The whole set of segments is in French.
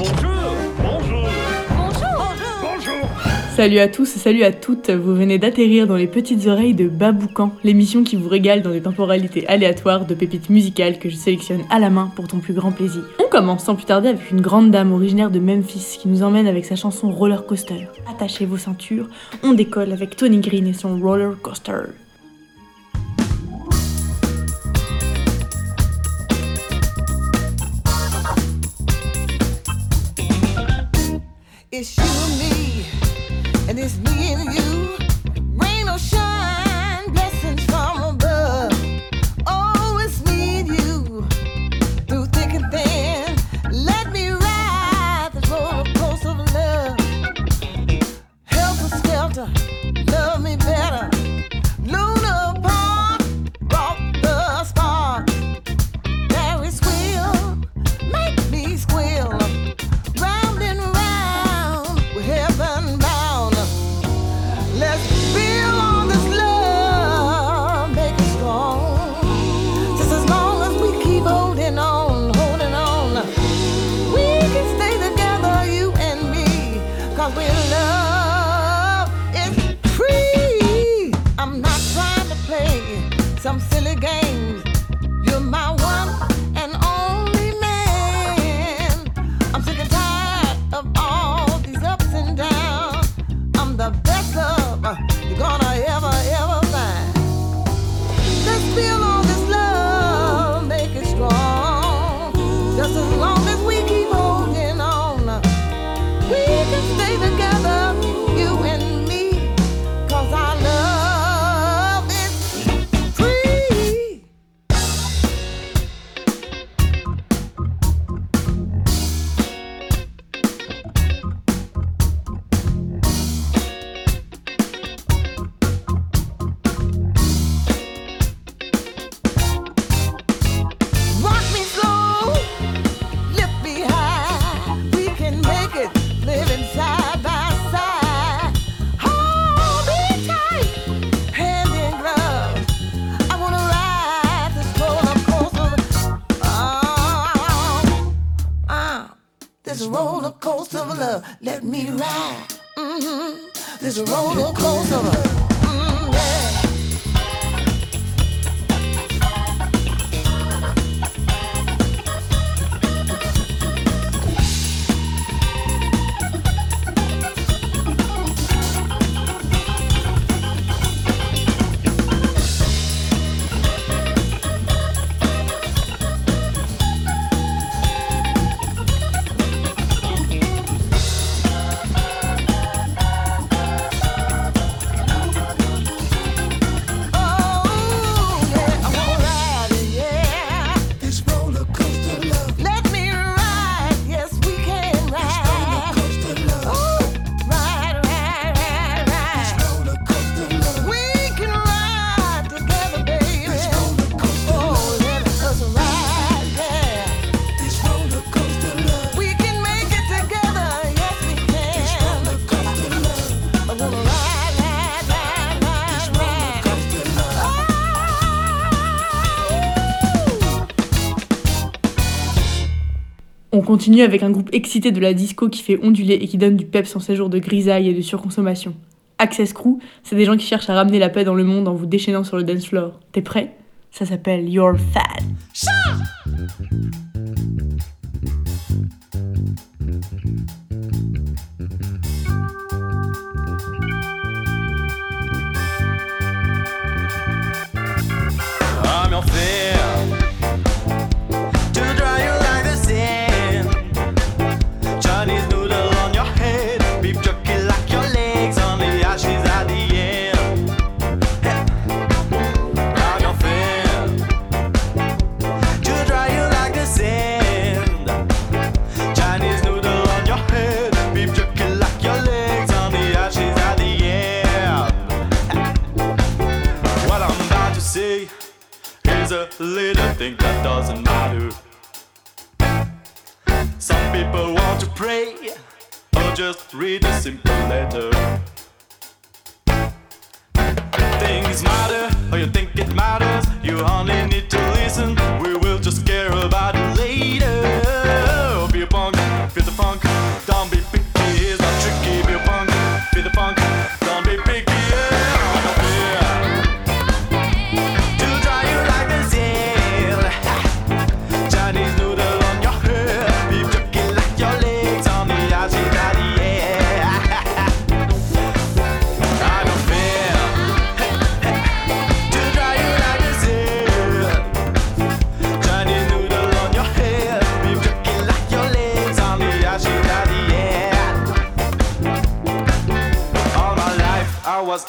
Bonjour, bonjour, Bonjour bonjour. Salut à tous, salut à toutes, vous venez d'atterrir dans les petites oreilles de Baboucan, l'émission qui vous régale dans des temporalités aléatoires de pépites musicales que je sélectionne à la main pour ton plus grand plaisir. On commence sans plus tarder avec une grande dame originaire de Memphis qui nous emmène avec sa chanson Roller Coaster. Attachez vos ceintures, on décolle avec Tony Green et son Roller Coaster. It's you and me, and it's me and you. Continue avec un groupe excité de la disco qui fait onduler et qui donne du peps en ces jours de grisaille et de surconsommation. Access Crew, c'est des gens qui cherchent à ramener la paix dans le monde en vous déchaînant sur le dance floor. T'es prêt? Ça s'appelle You're Fat. Doesn't matter. Some people want to pray or just read a simple letter. Things matter, or you think it matters. You only need to listen. We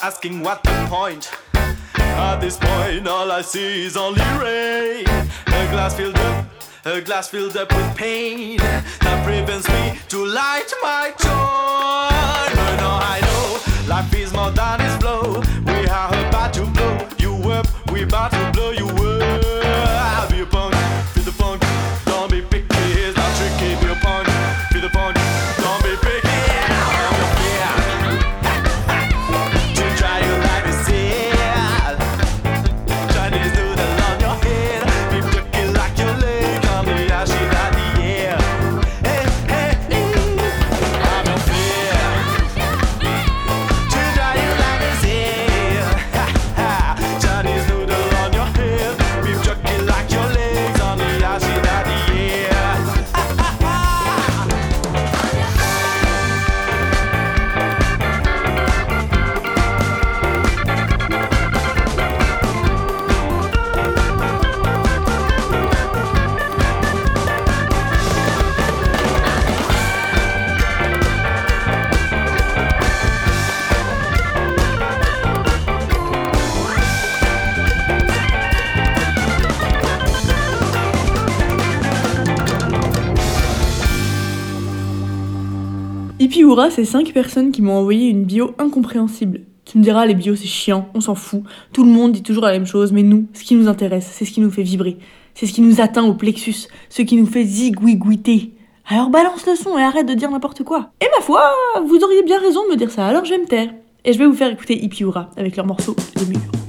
asking what the point. At this point, all I see is only rain. A glass filled up, a glass filled up with pain that prevents me to light my joy. But now I know life is more than its flow. We are about to blow you up, we about to blow you up. Ipiura, c'est 5 personnes qui m'ont envoyé une bio incompréhensible. Tu me diras, les bios c'est chiant, on s'en fout. Tout le monde dit toujours la même chose, mais nous, ce qui nous intéresse, c'est ce qui nous fait vibrer. C'est ce qui nous atteint au plexus, ce qui nous fait zigouigouiter. Alors balance le son et arrête de dire n'importe quoi. Et ma foi, vous auriez bien raison de me dire ça, alors je vais me taire. Et je vais vous faire écouter Ipiura avec leur morceau Les murs.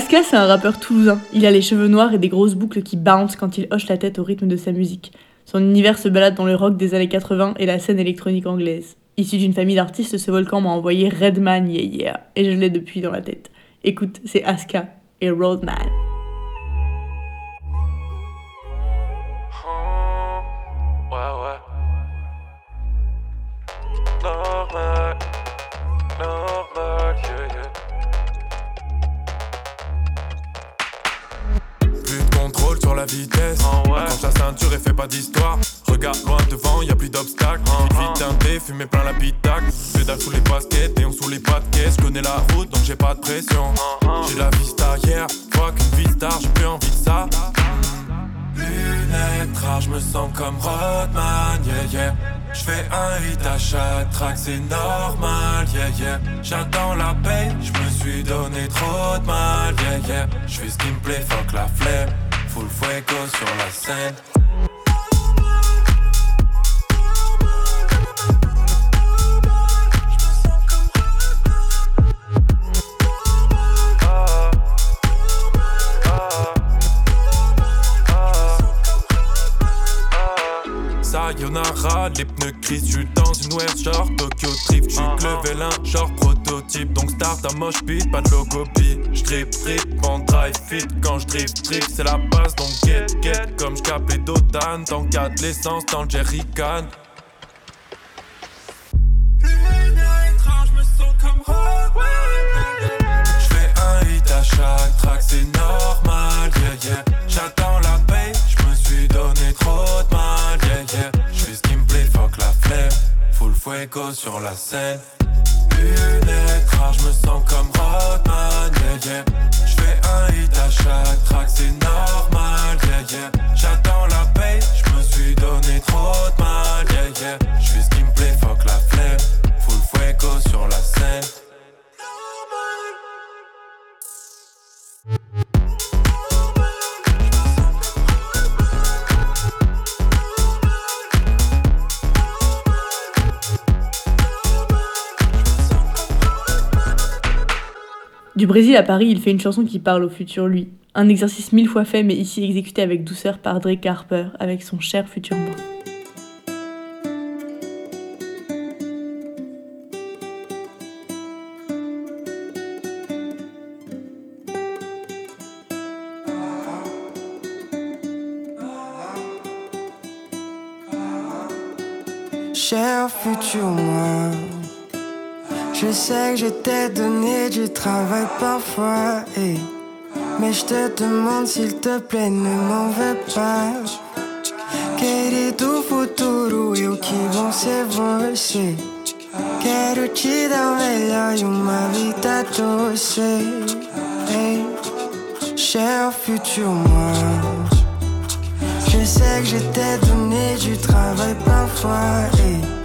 Aska, c'est un rappeur toulousain. Il a les cheveux noirs et des grosses boucles qui bounce quand il hoche la tête au rythme de sa musique. Son univers se balade dans le rock des années 80 et la scène électronique anglaise. Issu d'une famille d'artistes, ce volcan m'a envoyé Redman Yeah Yeah, et je l'ai depuis dans la tête. Écoute, c'est Aska et Roadman. Normal, la vitesse. Ah ouais. Quand la ceinture et fait pas d'histoire. Regarde loin devant, y a plus d'obstacles. Vite, vite teinté, fumer plein la pitac. Pédale sous les baskets, et on sous les pas de caisse. Je connais la route donc j'ai pas de pression. J'ai la vista hier, vois qu'une vie star, j'ai plus envie de ça. Lunettes rares, je me sens comme Rodman, yeah yeah. Je fais un hit à chaque track, c'est normal, yeah yeah. J'attends la paix, je me suis donné trop de mal, yeah yeah. Je fais ce qui me plaît, fuck la flemme. Full fuego sur la les pneus gris, j'suis dans une West genre Tokyo Drift, j'suis level 1, genre prototype, donc start à moche beat, pas de logopie. J'drip, drip, en drive fit, quand j'drift, drip, c'est la base, donc get, get, comme j'cap les d'Otan, tant qu'à de l'essence dans le jerrycan. J'fais un hit à chaque track, c'est normal, yeah yeah. Fuego sur la scène. Lunettes rares, j'me sens comme Rodman, yeah yeah. J'fais un hit à chaque track, c'est normal, yeah yeah. J'attends la paix, j'me suis donné trop de mal, yeah yeah. J'fais ce qui me plaît, fuck la flemme. Full fuego sur la scène. Du Brésil à Paris, il fait une chanson qui parle au futur lui. Un exercice mille fois fait, mais ici exécuté avec douceur par Drake Harper, avec son cher futur moi. Cher futur moi, je sais que je t'ai donné du travail parfois, hey. mais je te demande s'il te plaît, ne m'en veux pas. Querido futuro, eu que vou ser você. Quero te dar o melhor e uma vida doce. Hey. Cher futur moi. Je sais que je t'ai donné du travail parfois, hey.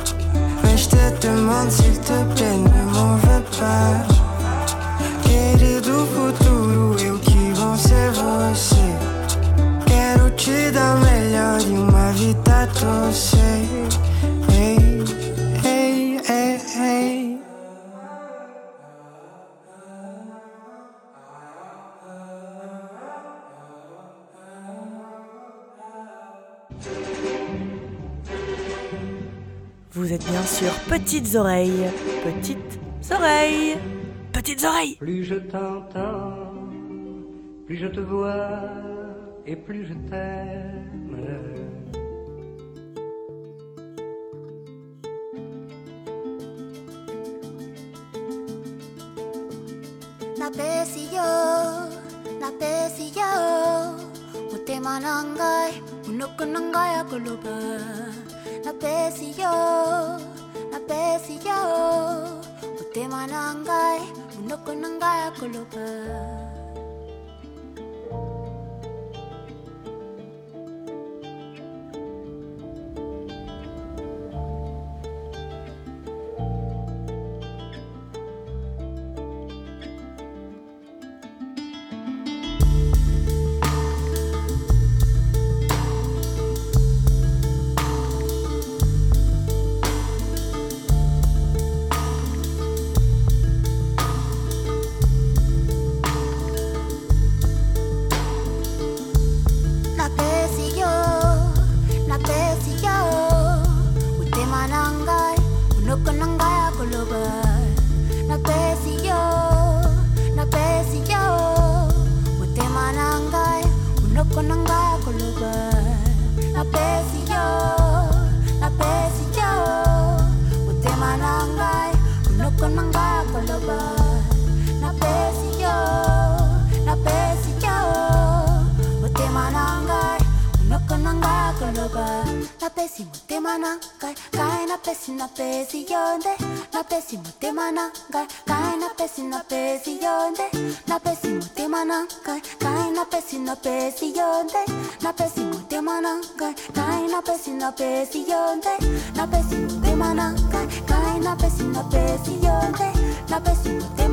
Mais je te demande s'il te plaît, ne m'en veux pas. Querido futuro, eu que vou ser você. Quero te dar o melhor e uma vida doce. Êtes bien sûr petites oreilles. Petites oreilles. Petites oreilles. Plus je t'entends, plus je te vois et plus je t'aime. na pesi yo na pesi yo na pesi yo, na pesi yo, utema nangai, unoko nangai akolopa. na pesi yonde na pesi de manaka kai na pesi na pesi yonde na pesi de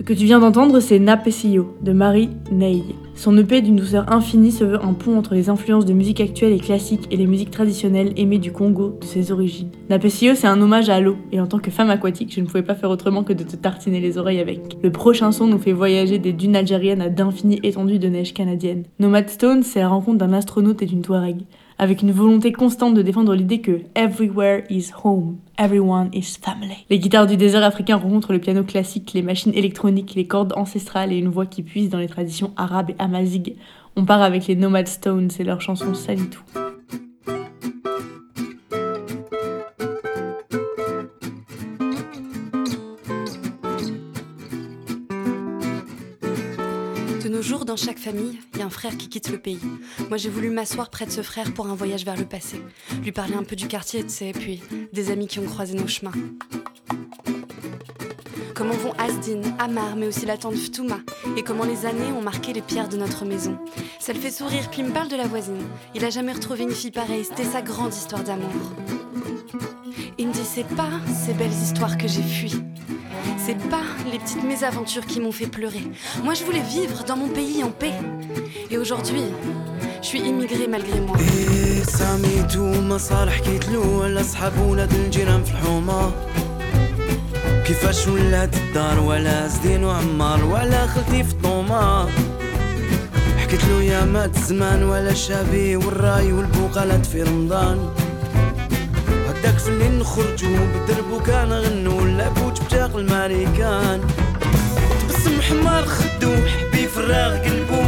Ce que tu viens d'entendre, c'est Napesio de Marie Ney. Son EP d'une douceur infinie se veut un pont entre les influences de musique actuelle et classique et les musiques traditionnelles aimées du Congo de ses origines. Napesio, c'est un hommage à l'eau, et en tant que femme aquatique, je ne pouvais pas faire autrement que de te tartiner les oreilles avec. Le prochain son nous fait voyager des dunes algériennes à d'infinies étendues de neige canadienne. Nomad Stone, c'est la rencontre d'un astronaute et d'une Touareg, avec une volonté constante de défendre l'idée que everywhere is home, everyone is family. Les guitares du désert africain rencontrent le piano classique, les machines électroniques, les cordes ancestrales et une voix qui puise dans les traditions arabes et amazighes. On part avec les Nomad Stones et leur chanson Salitou. Dans chaque famille, il y a un frère qui quitte le pays. Moi, j'ai voulu m'asseoir près de ce frère pour un voyage vers le passé. Lui parler un peu du quartier, tu sais, puis des amis qui ont croisé nos chemins. Comment vont Asdin, Amar, mais aussi la tante Ftouma, et comment les années ont marqué les pierres de notre maison. Ça le fait sourire, puis il me parle de la voisine. Il a jamais retrouvé une fille pareille, c'était sa grande histoire d'amour. Il me dit, c'est pas ces belles histoires que j'ai fuies. C'est pas les petites mésaventures qui m'ont fait pleurer. Moi, je voulais vivre dans mon pays en paix. Et aujourd'hui, je suis immigrée malgré moi. إيه سميتو مصالح كيتلو ولا صحاب ولاد الجيران في الحومة كيفاش ولات الدار ولا زدين وعمار ولا خلتي في الطومة حكيت له يا مات الزمان ولا شابي والراي والبقالات في رمضان. هداك في الليل نخرجو بالدرب وكان غنو لابوت بتاق الماريكان. تبسم حمار خدو حبي فراغ قلبو.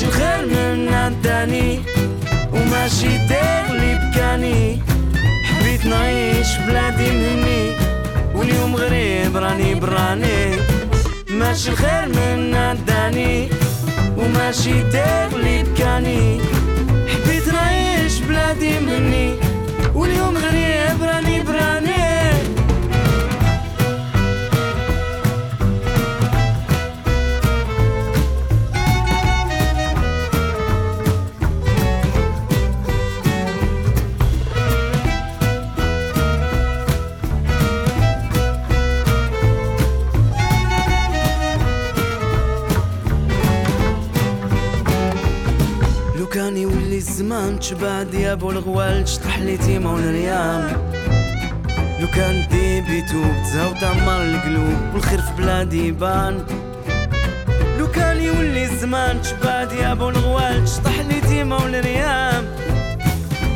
لي الخير من عداني وماشي داير اللي بكاني حبيت نعيش بلادي مني واليوم غريب راني براني ماشي الخير من عداني وماشي داير اللي بكاني حبيت نعيش بلادي مني زمان تشبع دياب والغوال تشطح لي تيما والريام لو كان ديبي توب تزهو تعمر القلوب والخير في بلادي يبان. لو كان يولي الزمان تشبع دياب والغوال تشطح لي تيما والريام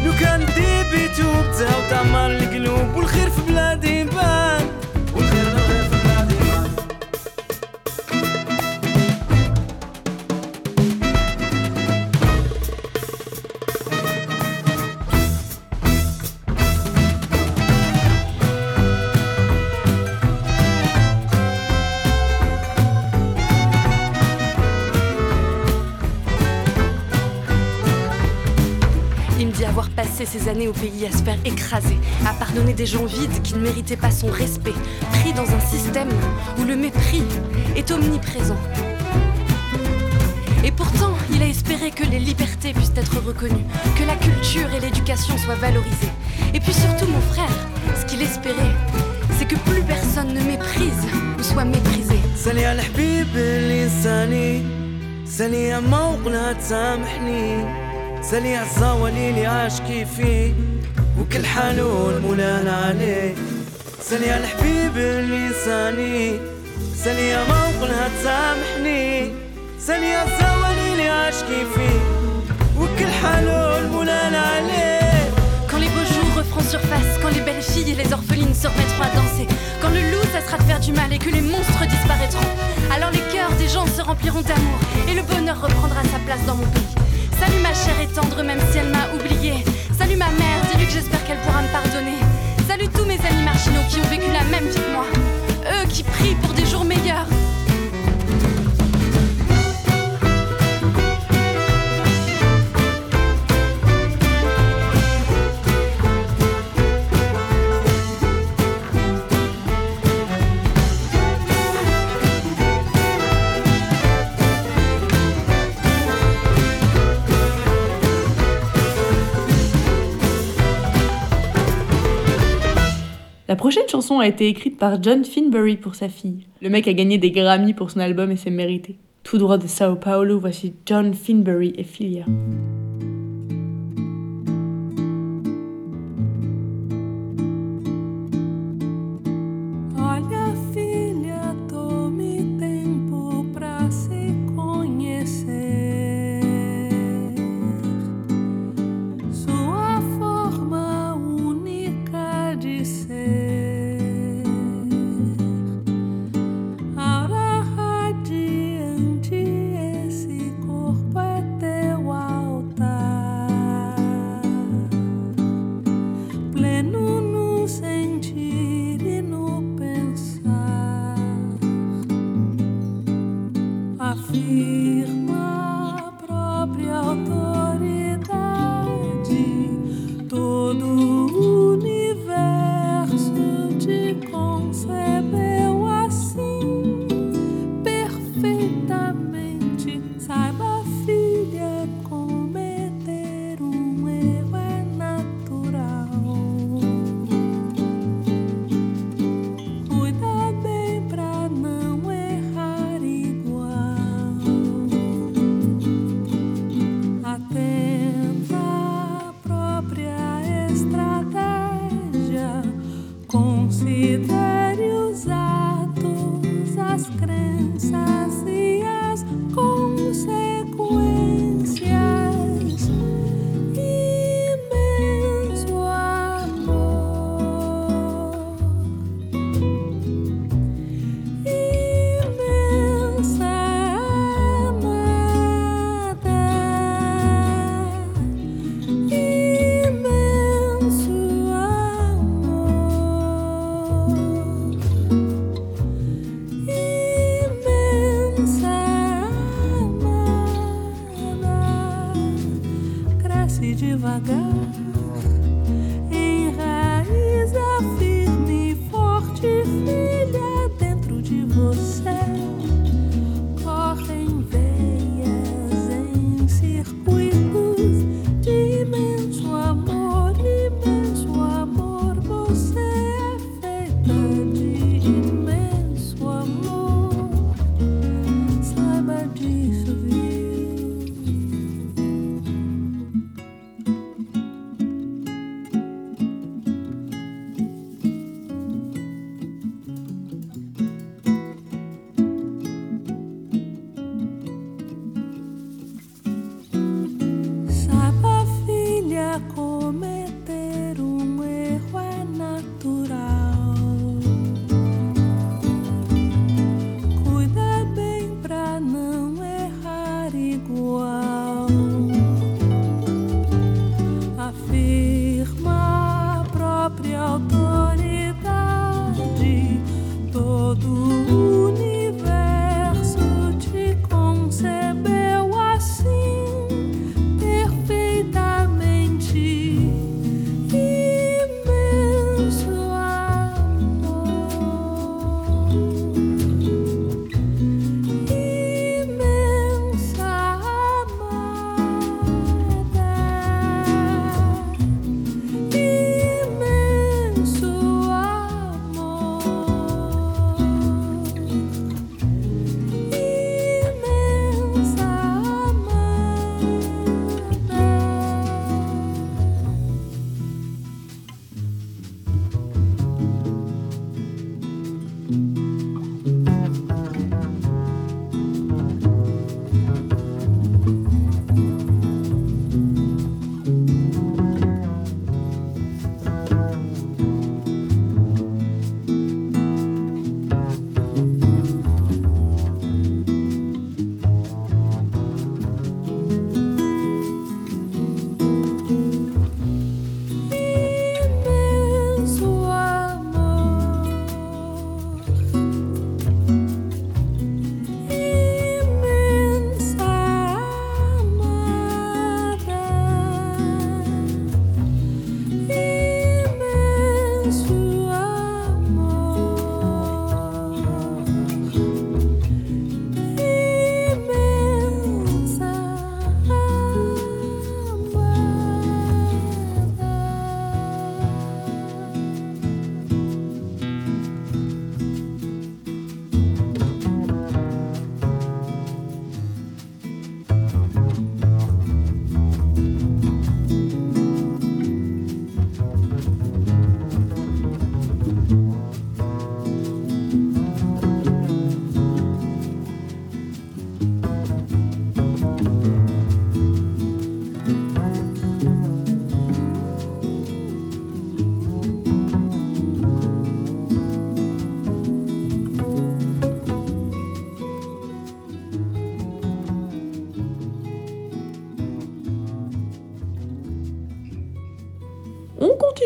لو كان ديبي توب تزهو تعمر القلوب والخير في بلادي يبان. Années au pays à se faire écraser, à pardonner des gens vides qui ne méritaient pas son respect, pris dans un système où le mépris est omniprésent. Et pourtant, il a espéré que les libertés puissent être reconnues, que la culture et l'éducation soient valorisées. Et puis surtout, mon frère, ce qu'il espérait, c'est que plus personne ne méprise ou soit méprisé. سالي على الحبيب اللي نساني سالي على موقنها تسامحني سالي على الزوالي اللي عاش كيفي وكل حالو المولان عليه سالي على الحبيب اللي نساني سالي على موقنها تسامحني سالي على الزوالي اللي عاش كيفي وكل حالو المولان عليه Quand les beaux jours referont surface, quand les belles filles et les orphelines se remettront à danser, quand le loup cessera de faire du mal et que les monstres disparaîtront, alors les cœurs des gens se rempliront d'amour et le bonheur reprendra sa place dans mon pays. Salut ma chère et tendre, même si elle m'a oublié. Salut ma mère, dis-lui que j'espère qu'elle pourra me pardonner. Salut tous mes amis marginaux qui ont vécu la même vie que moi. Eux qui prient pour des jours meilleurs. La prochaine chanson a été écrite par John Finbury pour sa fille. Le mec a gagné des Grammy pour son album et c'est mérité. Tout droit de Sao Paulo, voici John Finbury et Filia.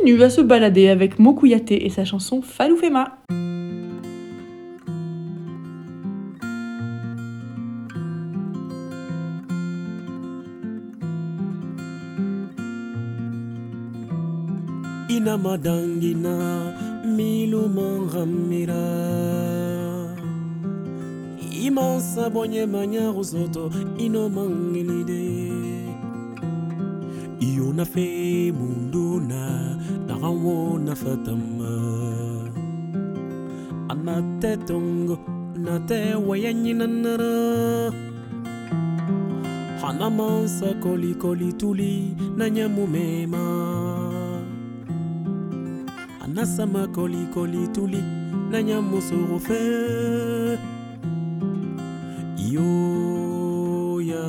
Continue à se balader avec Mokuyate et sa chanson Faloufema. ina madangina milu imansa bonye manyaruzoto ino mangilide hawo na fatama anate tongo nate wayanyina nara hanamansa kolikoli tuli na nyamu mema anasama kolikoli tuli na nyamu sorofe yo ya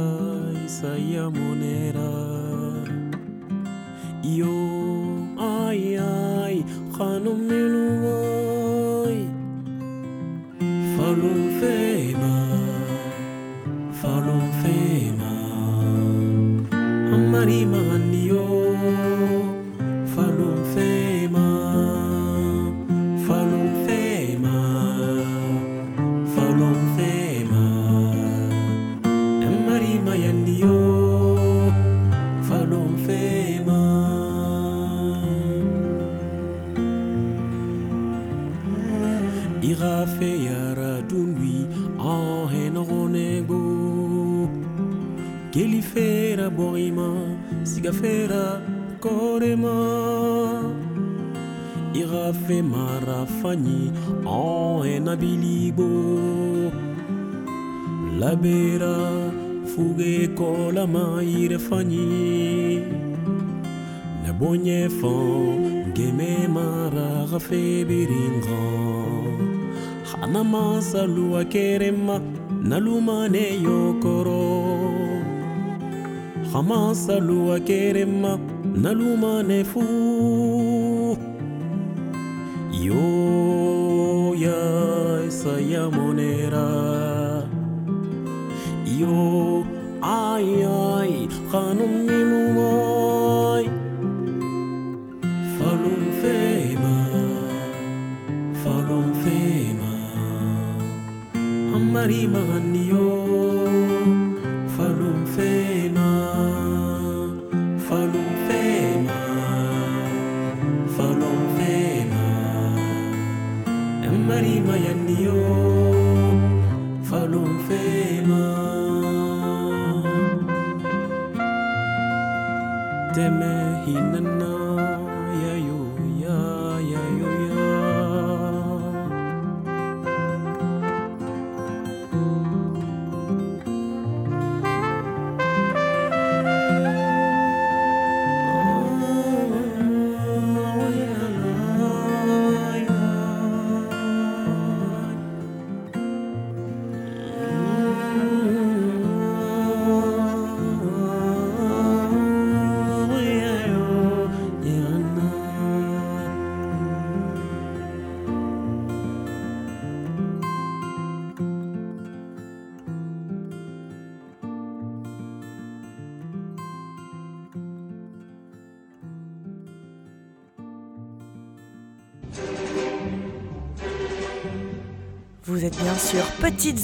isaya mone anima. fera korema. Irafe marafanyi ohena bilibo labera fuge fani, irefanyi nabonye fan geme maraga febiringa hana masalu akerema nalumane yokoro hamasalu akerema nalumane fu yo ya saya monera. Yo ay ay khanum milumoy falum fema falum fema. Amari maganio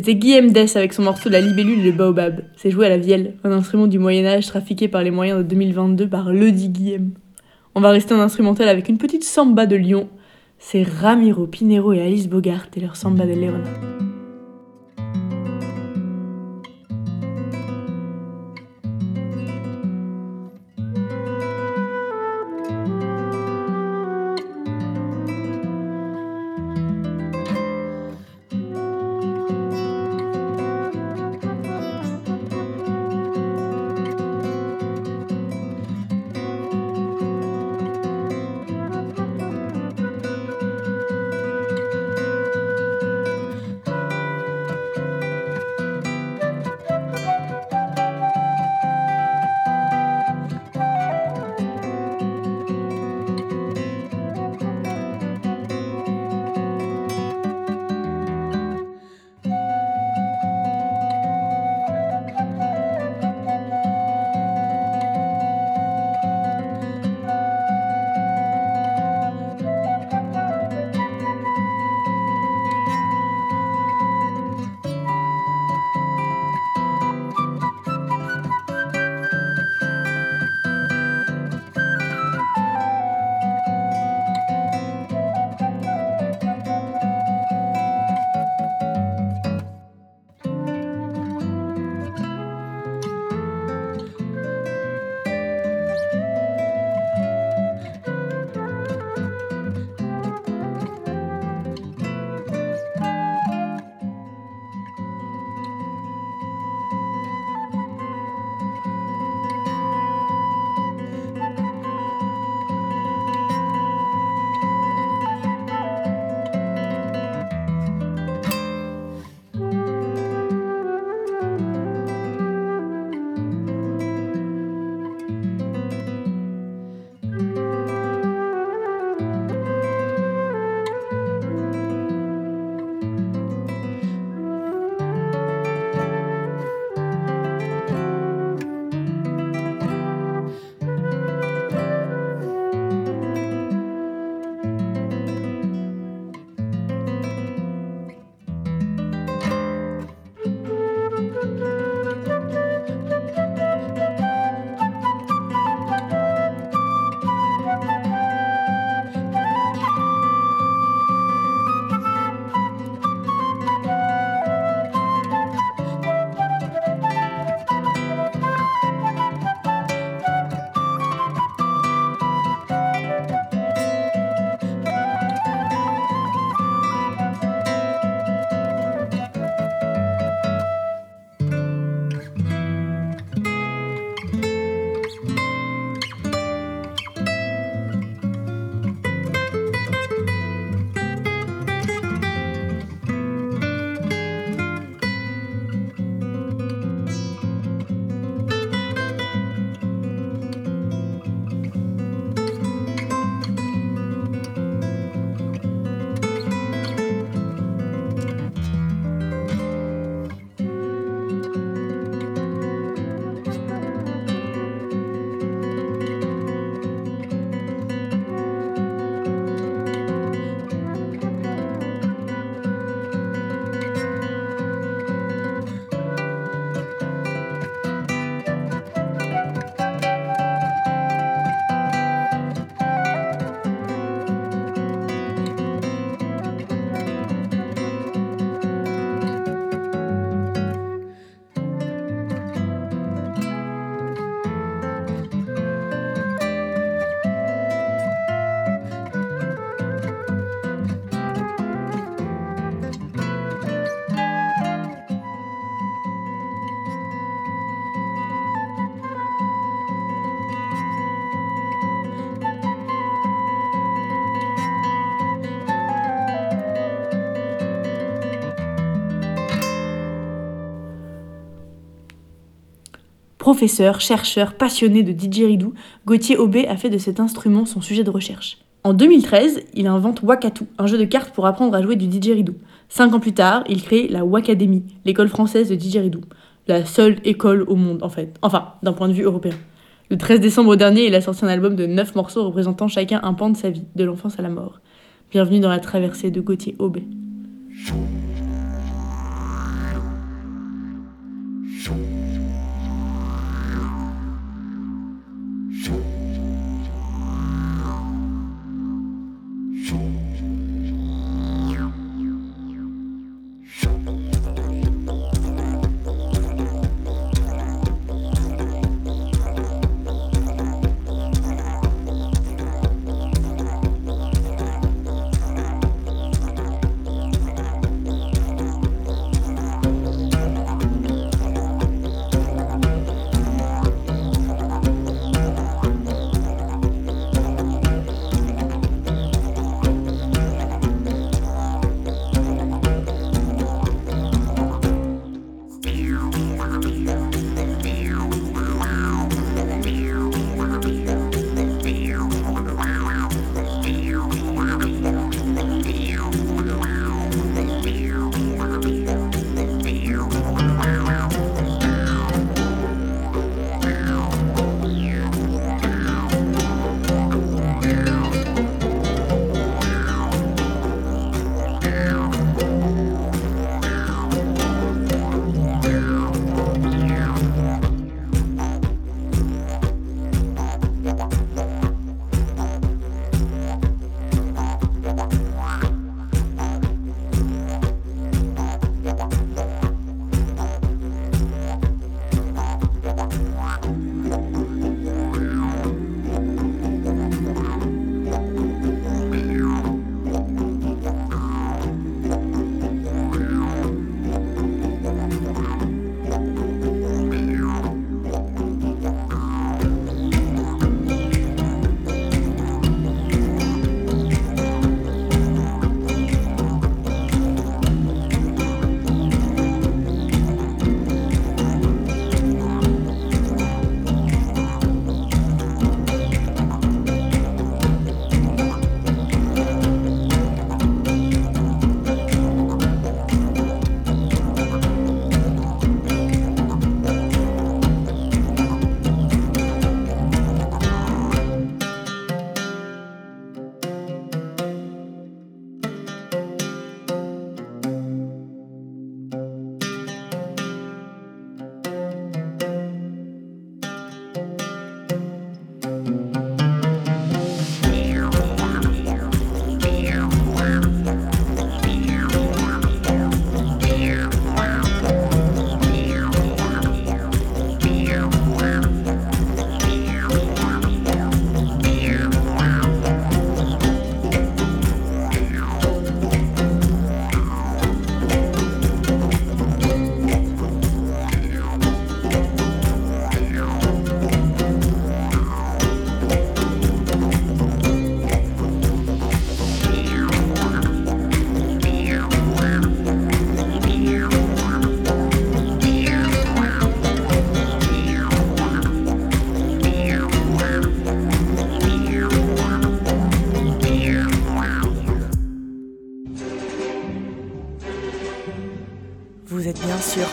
C'était Guillaume Dess avec son morceau La libellule et le baobab. C'est joué à la vielle, un instrument du Moyen-Âge trafiqué par les moyens de 2022 par le dit Guillaume. On va rester en instrumental avec une petite samba de Lyon. C'est Ramiro Pinero et Alice Bogart et leur samba de Leona. Professeur, chercheur, passionné de didgeridoo, Gauthier Aubé a fait de cet instrument son sujet de recherche. En 2013, il invente Wakatu, un jeu de cartes pour apprendre à jouer du didgeridoo. Cinq ans plus tard, il crée la Wakadémie, l'école française de didgeridoo. La seule école au monde, en fait. Enfin, d'un point de vue européen. Le 13 décembre dernier, il a sorti un album de 9 morceaux représentant chacun un pan de sa vie, de l'enfance à la mort. Bienvenue dans la traversée de Gauthier Aubé.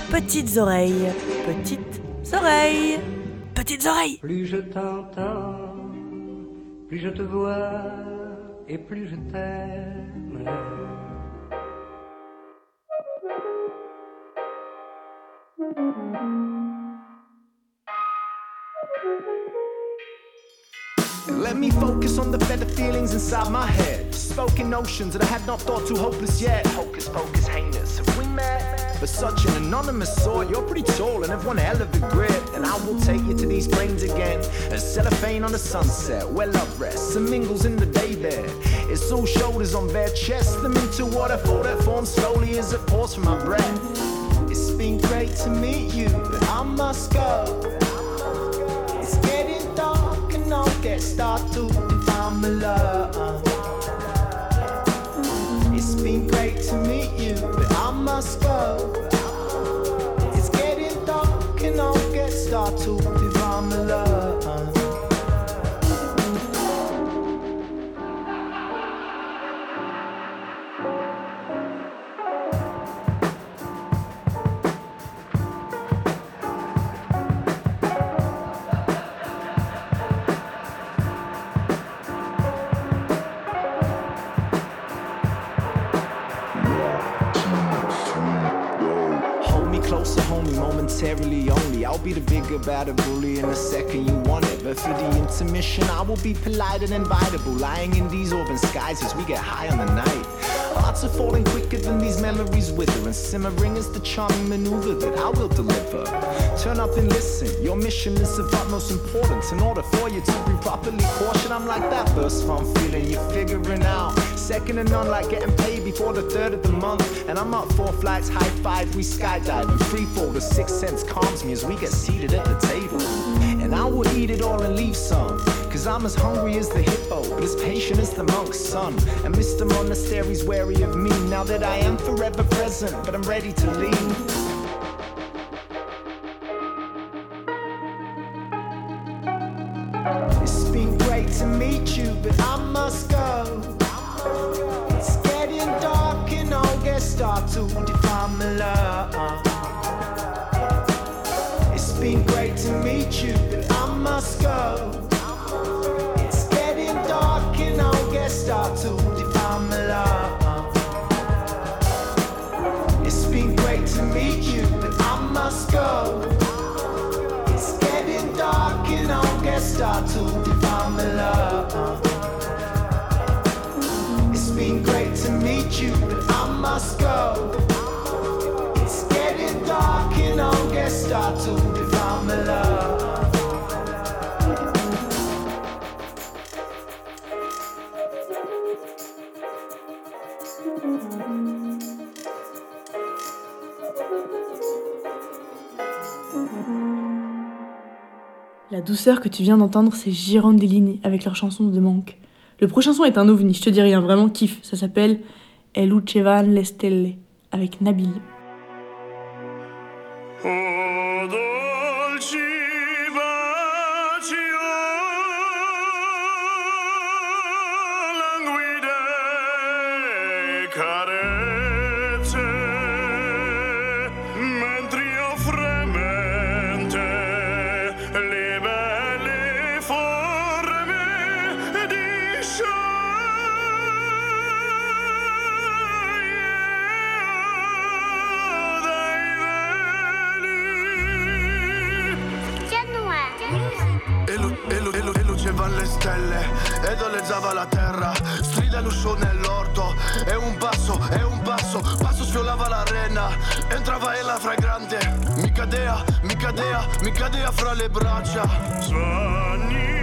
Petites oreilles. Petites oreilles. Petites oreilles. Plus je t'entends, plus je te vois et plus je t'aime. Let me focus on the better feelings inside my head. Spoken notions that I had not thought too hopeless yet. Hocus pocus, heinous. Have we met? For such an anonymous sort, you're pretty tall and have one hell of a grip. And I will take you to these plains again. A cellophane on the sunset, where love rests and mingles in the day there. It's all shoulders on bare chests, them into waterfall that forms slowly as it pours from my breath. It's been great to meet you, but I must go. It's getting dark and I'll get started if I'm alone. It's been great to meet you, start to divine my love. Badder bully in the second you want it. But for the intermission, I will be polite and invitable. Lying in these open skies as we get high on the night. Hearts are falling quicker than these memories wither. And simmering is the charming maneuver that I will deliver. Turn up and listen. Your mission is of utmost importance. In order for you to be properly cautioned, I'm like that first fun feeling you're figuring out. To none, like getting paid before the third of the month. And I'm up four flights, high five, we skydive and free fall. The sixth sense calms me as we get seated at the table. And I will eat it all and leave some. Cause I'm as hungry as the hippo, but as patient as the monk's son. And Mr. Monastery's wary of me now that I am forever present, but I'm ready to leave. It's been great to meet you, but I must go. La douceur que tu viens d'entendre, c'est Girondellini avec leur chanson de manque. Le prochain son est un ovni, je te dis rien, vraiment kiff. Ça s'appelle El Ucevan le Stelle avec Nabil. O dolci mi cadea fra le braccia. Sogni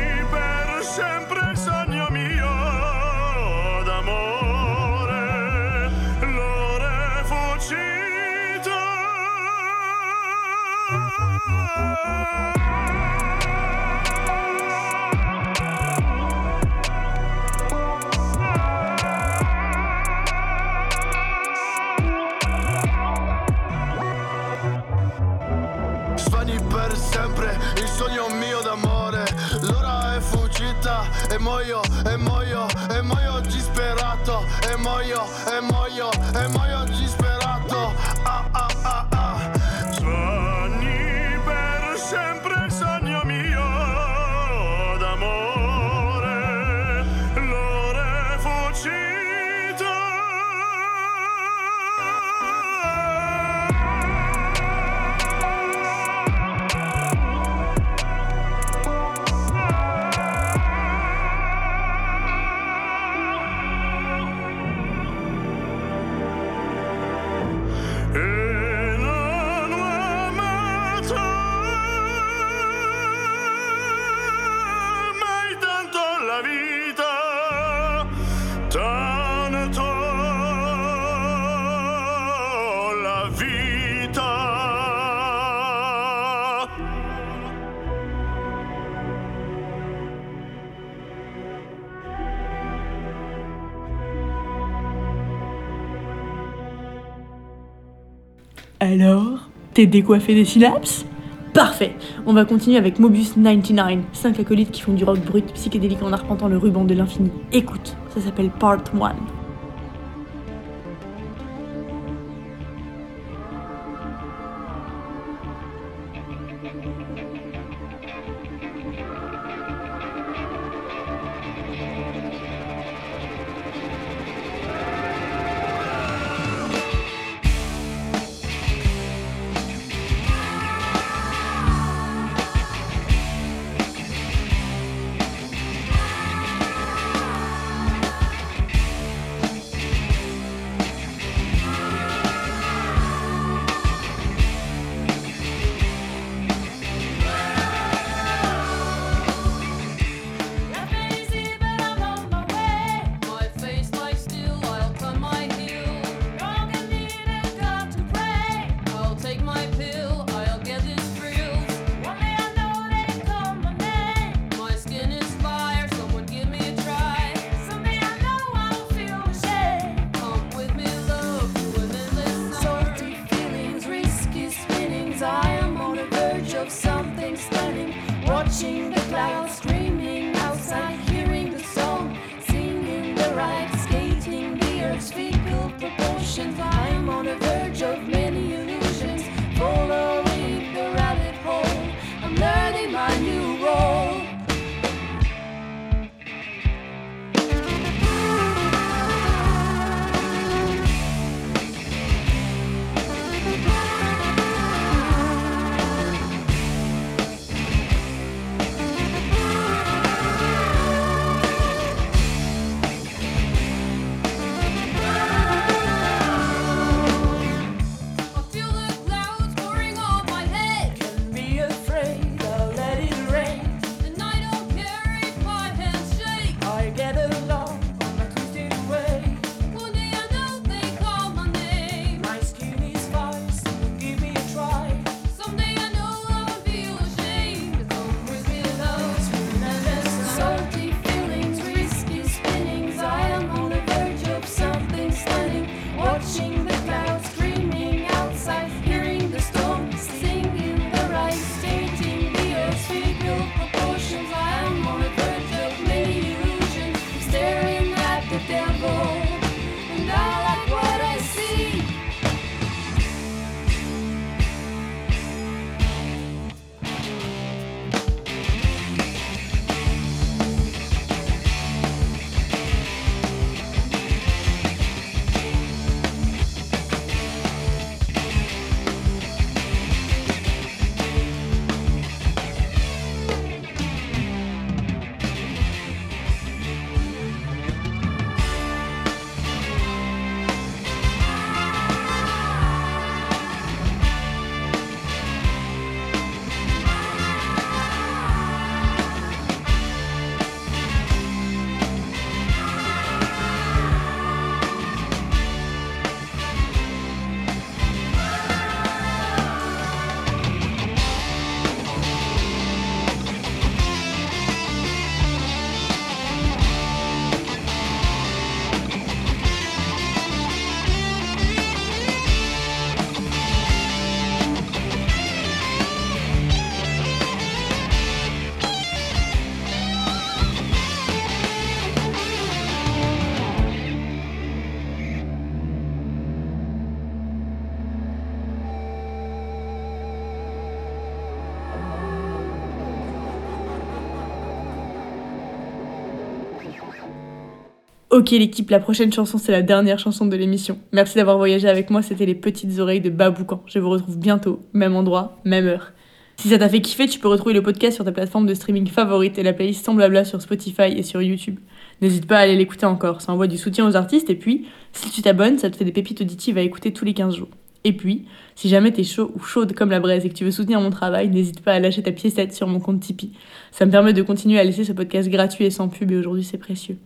Alors, t'es décoiffé des synapses? Parfait On va continuer avec Mobius 99, 5 acolytes qui font du rock brut, psychédélique en arpentant le ruban de l'infini. Écoute, ça s'appelle Part 1. Ok l'équipe, la prochaine chanson c'est la dernière chanson de l'émission. Merci d'avoir voyagé avec moi, c'était les petites oreilles de Baboucan. Je vous retrouve bientôt, même endroit, même heure. Si ça t'a fait kiffer, tu peux retrouver le podcast sur ta plateforme de streaming favorite et la playlist sans blabla sur Spotify et sur YouTube. N'hésite pas à aller l'écouter encore, ça envoie du soutien aux artistes et puis, si tu t'abonnes, ça te fait des pépites auditives à écouter tous les 15 jours. Et puis, si jamais t'es chaud ou chaude comme la braise et que tu veux soutenir mon travail, n'hésite pas à lâcher ta piécette sur mon compte Tipeee. Ça me permet de continuer à laisser ce podcast gratuit et sans pub et aujourd'hui c'est précieux.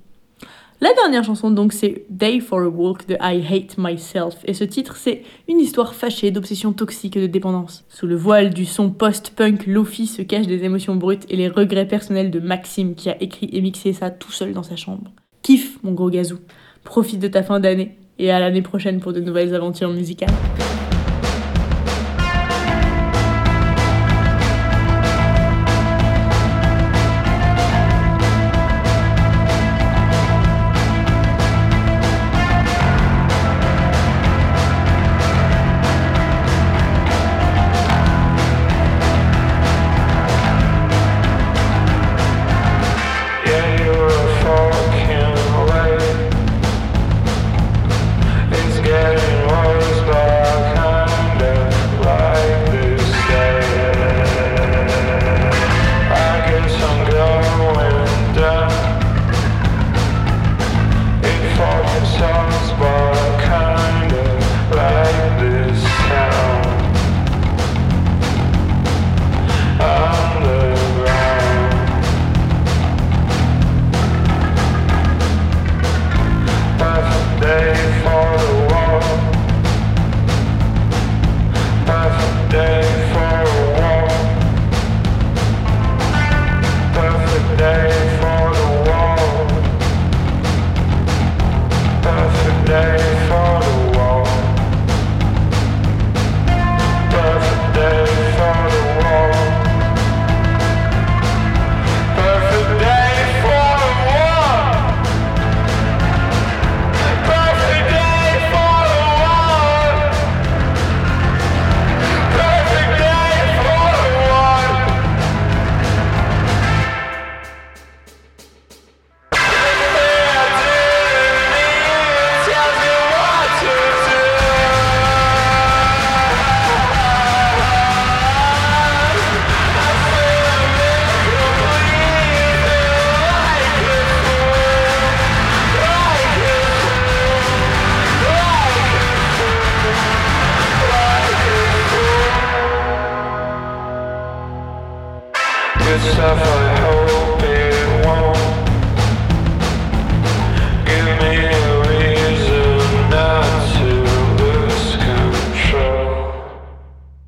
La dernière chanson donc c'est Day for a Walk de I Hate Myself et ce titre c'est une histoire fâchée d'obsession toxique et de dépendance. Sous le voile du son post-punk Lofi se cachent des émotions brutes et les regrets personnels de Maxime qui a écrit et mixé ça tout seul dans sa chambre. Kiffe mon gros gazou, profite de ta fin d'année et à l'année prochaine pour de nouvelles aventures musicales.